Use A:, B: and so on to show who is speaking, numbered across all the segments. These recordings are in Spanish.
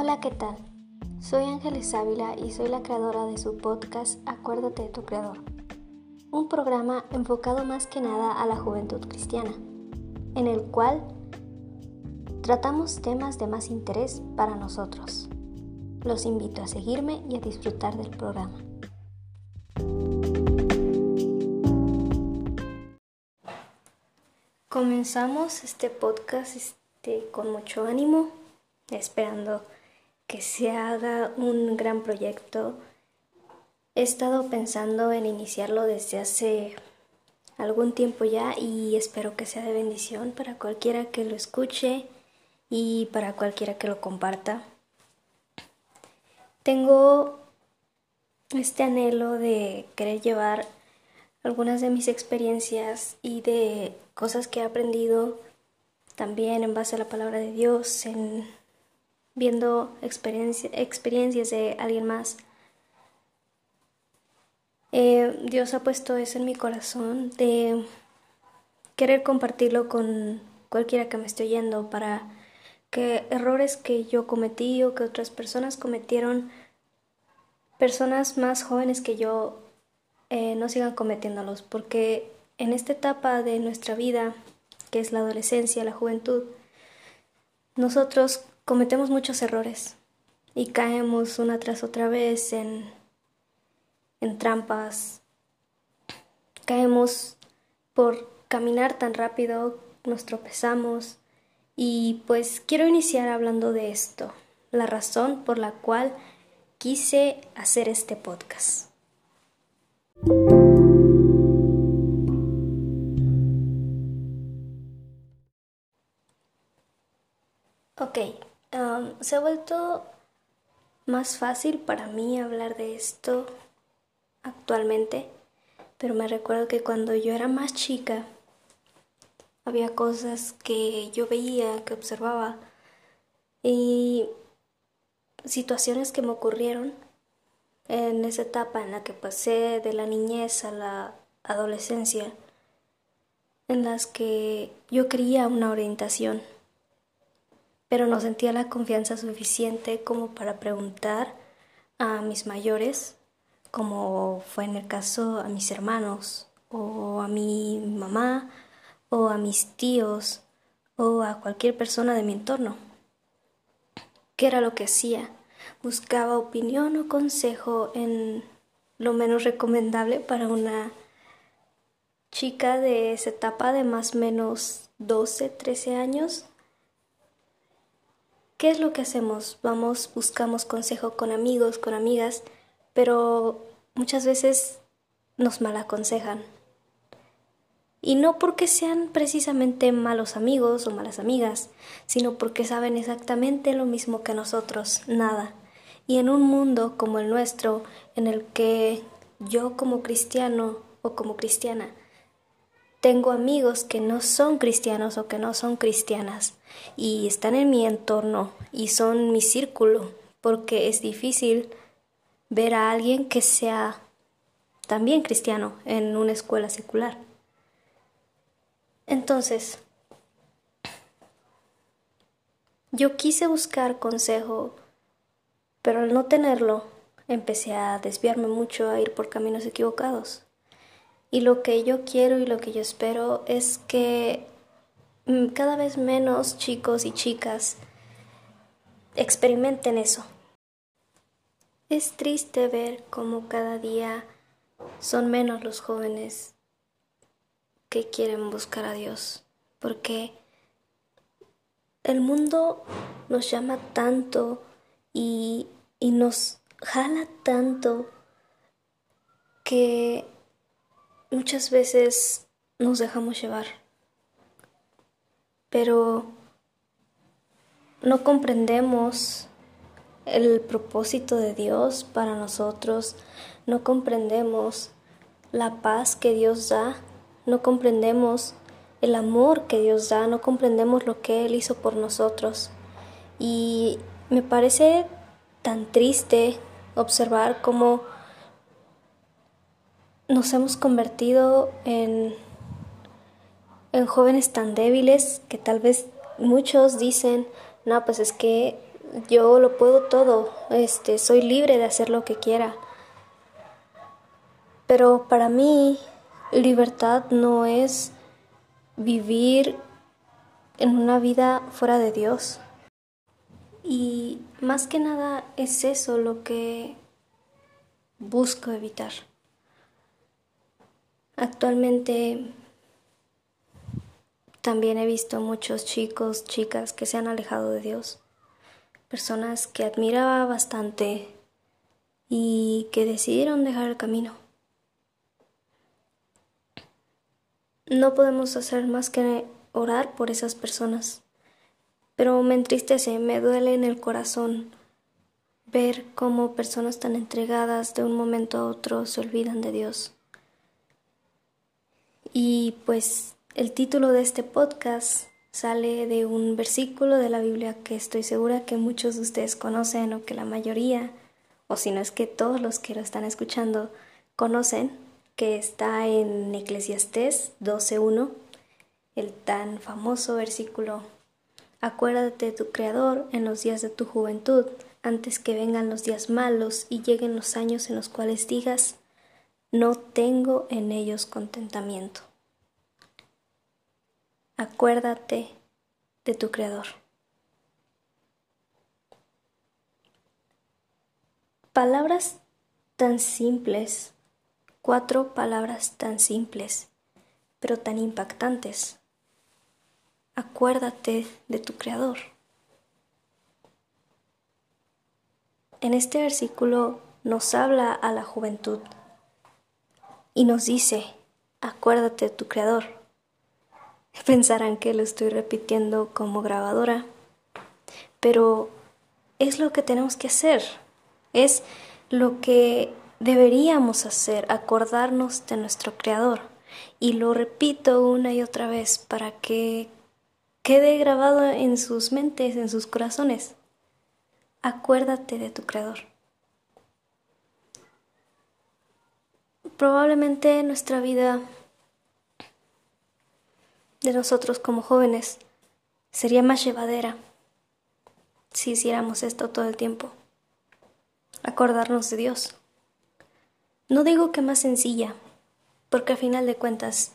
A: Hola, ¿qué tal? Soy Ángeles Ávila y soy la creadora de su podcast Acuérdate de tu Creador, un programa enfocado más que nada a la juventud cristiana, en el cual tratamos temas de más interés para nosotros. Los invito a seguirme y a disfrutar del programa. Comenzamos este podcast este, con mucho ánimo, esperando que se haga un gran proyecto. He estado pensando en iniciarlo desde hace algún tiempo ya y espero que sea de bendición para cualquiera que lo escuche y para cualquiera que lo comparta. Tengo este anhelo de querer llevar algunas de mis experiencias y de cosas que he aprendido también en base a la palabra de Dios, en viendo experiencias de alguien más. Eh, Dios ha puesto eso en mi corazón de querer compartirlo con cualquiera que me esté oyendo para que errores que yo cometí o que otras personas cometieron, personas más jóvenes que yo, eh, no sigan cometiéndolos, porque en esta etapa de nuestra vida, que es la adolescencia, la juventud, nosotros cometemos muchos errores y caemos una tras otra vez en, en trampas. Caemos por caminar tan rápido, nos tropezamos y pues quiero iniciar hablando de esto, la razón por la cual quise hacer este podcast. Ok, se ha vuelto más fácil para mí hablar de esto actualmente, pero me recuerdo que cuando yo era más chica había cosas que yo veía, que observaba y situaciones que me ocurrieron en esa etapa en la que pasé de la niñez a la adolescencia, en las que yo quería una orientación pero no sentía la confianza suficiente como para preguntar a mis mayores, como fue en el caso a mis hermanos, o a mi mamá, o a mis tíos, o a cualquier persona de mi entorno. ¿Qué era lo que hacía? Buscaba opinión o consejo en lo menos recomendable para una chica de esa etapa de más o menos 12, 13 años ¿Qué es lo que hacemos? Vamos, buscamos consejo con amigos, con amigas, pero muchas veces nos malaconsejan. Y no porque sean precisamente malos amigos o malas amigas, sino porque saben exactamente lo mismo que nosotros, nada. Y en un mundo como el nuestro, en el que yo como cristiano o como cristiana tengo amigos que no son cristianos o que no son cristianas y están en mi entorno y son mi círculo porque es difícil ver a alguien que sea también cristiano en una escuela secular. Entonces, yo quise buscar consejo, pero al no tenerlo, empecé a desviarme mucho, a ir por caminos equivocados. Y lo que yo quiero y lo que yo espero es que mm, cada vez menos chicos y chicas experimenten eso. Es triste ver cómo cada día son menos los jóvenes que quieren buscar a Dios, porque el mundo nos llama tanto y, y nos jala tanto que muchas veces nos dejamos llevar, pero no comprendemos el propósito de Dios para nosotros, no comprendemos la paz que Dios da, no comprendemos el amor que Dios da, no comprendemos lo que Él hizo por nosotros. Y me parece tan triste observar cómo nos hemos convertido en, en jóvenes tan débiles que tal vez muchos dicen, no, pues es que yo lo puedo todo, este, soy libre de hacer lo que quiera. Pero para mí, libertad no es vivir en una vida fuera de Dios. Y más que nada es eso lo que busco evitar. Actualmente también he visto muchos chicos, chicas que se han alejado de Dios, personas que admiraba bastante y que decidieron dejar el camino. No podemos hacer más que orar por esas personas, pero me entristece, me duele en el corazón ver cómo personas tan entregadas de un momento a otro se olvidan de Dios. Y pues el título de este podcast sale de un versículo de la Biblia que estoy segura que muchos de ustedes conocen o que la mayoría, o si no es que todos los que lo están escuchando conocen, que está en Eclesiastés 12.1, el tan famoso versículo, Acuérdate de tu Creador en los días de tu juventud, antes que vengan los días malos y lleguen los años en los cuales digas, no tengo en ellos contentamiento. Acuérdate de tu Creador. Palabras tan simples, cuatro palabras tan simples, pero tan impactantes. Acuérdate de tu Creador. En este versículo nos habla a la juventud y nos dice, acuérdate de tu Creador. Pensarán que lo estoy repitiendo como grabadora, pero es lo que tenemos que hacer, es lo que deberíamos hacer, acordarnos de nuestro Creador. Y lo repito una y otra vez para que quede grabado en sus mentes, en sus corazones. Acuérdate de tu Creador. Probablemente nuestra vida de nosotros como jóvenes sería más llevadera si hiciéramos esto todo el tiempo. Acordarnos de Dios. No digo que más sencilla, porque a final de cuentas,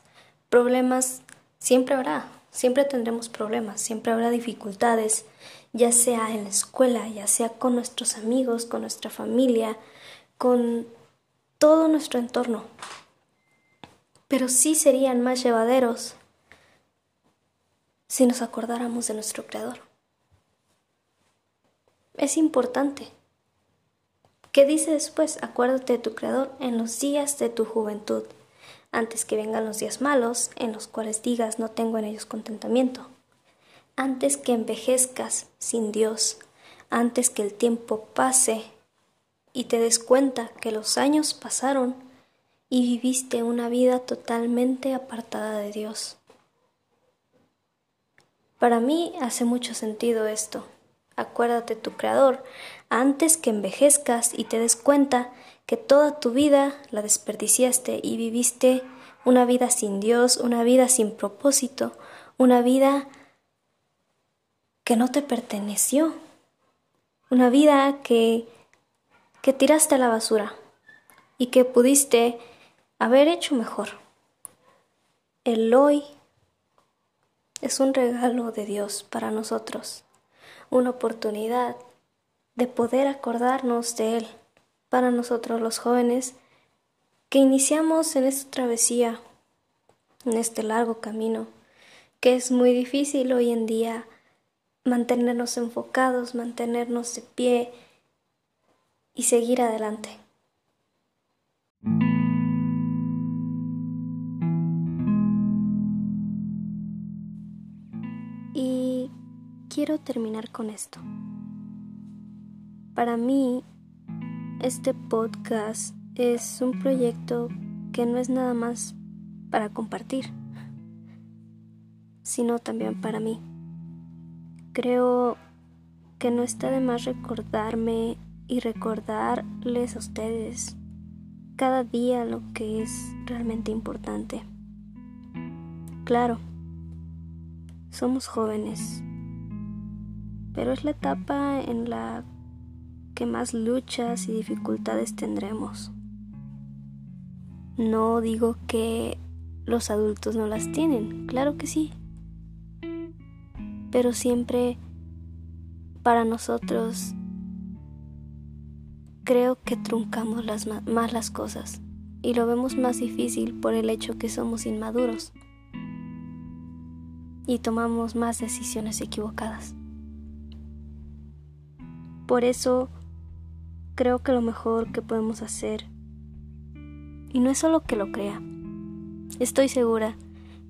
A: problemas siempre habrá, siempre tendremos problemas, siempre habrá dificultades, ya sea en la escuela, ya sea con nuestros amigos, con nuestra familia, con todo nuestro entorno. Pero sí serían más llevaderos si nos acordáramos de nuestro Creador. Es importante. ¿Qué dice después? Acuérdate de tu Creador en los días de tu juventud, antes que vengan los días malos, en los cuales digas no tengo en ellos contentamiento, antes que envejezcas sin Dios, antes que el tiempo pase y te des cuenta que los años pasaron y viviste una vida totalmente apartada de Dios. Para mí hace mucho sentido esto. Acuérdate tu Creador antes que envejezcas y te des cuenta que toda tu vida la desperdiciaste y viviste una vida sin Dios, una vida sin propósito, una vida que no te perteneció, una vida que que tiraste a la basura y que pudiste haber hecho mejor. El hoy es un regalo de Dios para nosotros, una oportunidad de poder acordarnos de Él para nosotros los jóvenes que iniciamos en esta travesía, en este largo camino, que es muy difícil hoy en día mantenernos enfocados, mantenernos de pie, y seguir adelante. Y quiero terminar con esto. Para mí, este podcast es un proyecto que no es nada más para compartir, sino también para mí. Creo que no está de más recordarme y recordarles a ustedes cada día lo que es realmente importante. Claro, somos jóvenes, pero es la etapa en la que más luchas y dificultades tendremos. No digo que los adultos no las tienen, claro que sí, pero siempre para nosotros creo que truncamos más las cosas y lo vemos más difícil por el hecho que somos inmaduros y tomamos más decisiones equivocadas. Por eso creo que lo mejor que podemos hacer, y no es solo que lo crea, estoy segura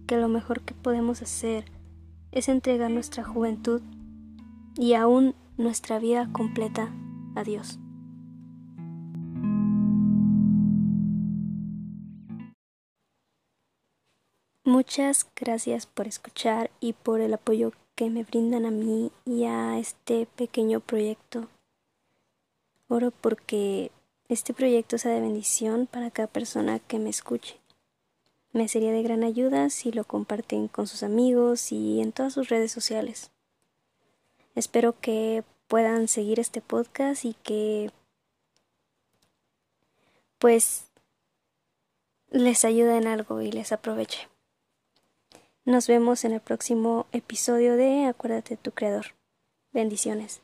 A: que lo mejor que podemos hacer es entregar nuestra juventud y aún nuestra vida completa a Dios. Muchas gracias por escuchar y por el apoyo que me brindan a mí y a este pequeño proyecto. Oro porque este proyecto sea de bendición para cada persona que me escuche. Me sería de gran ayuda si lo comparten con sus amigos y en todas sus redes sociales. Espero que puedan seguir este podcast y que pues les ayude en algo y les aproveche. Nos vemos en el próximo episodio de Acuérdate de tu Creador. Bendiciones.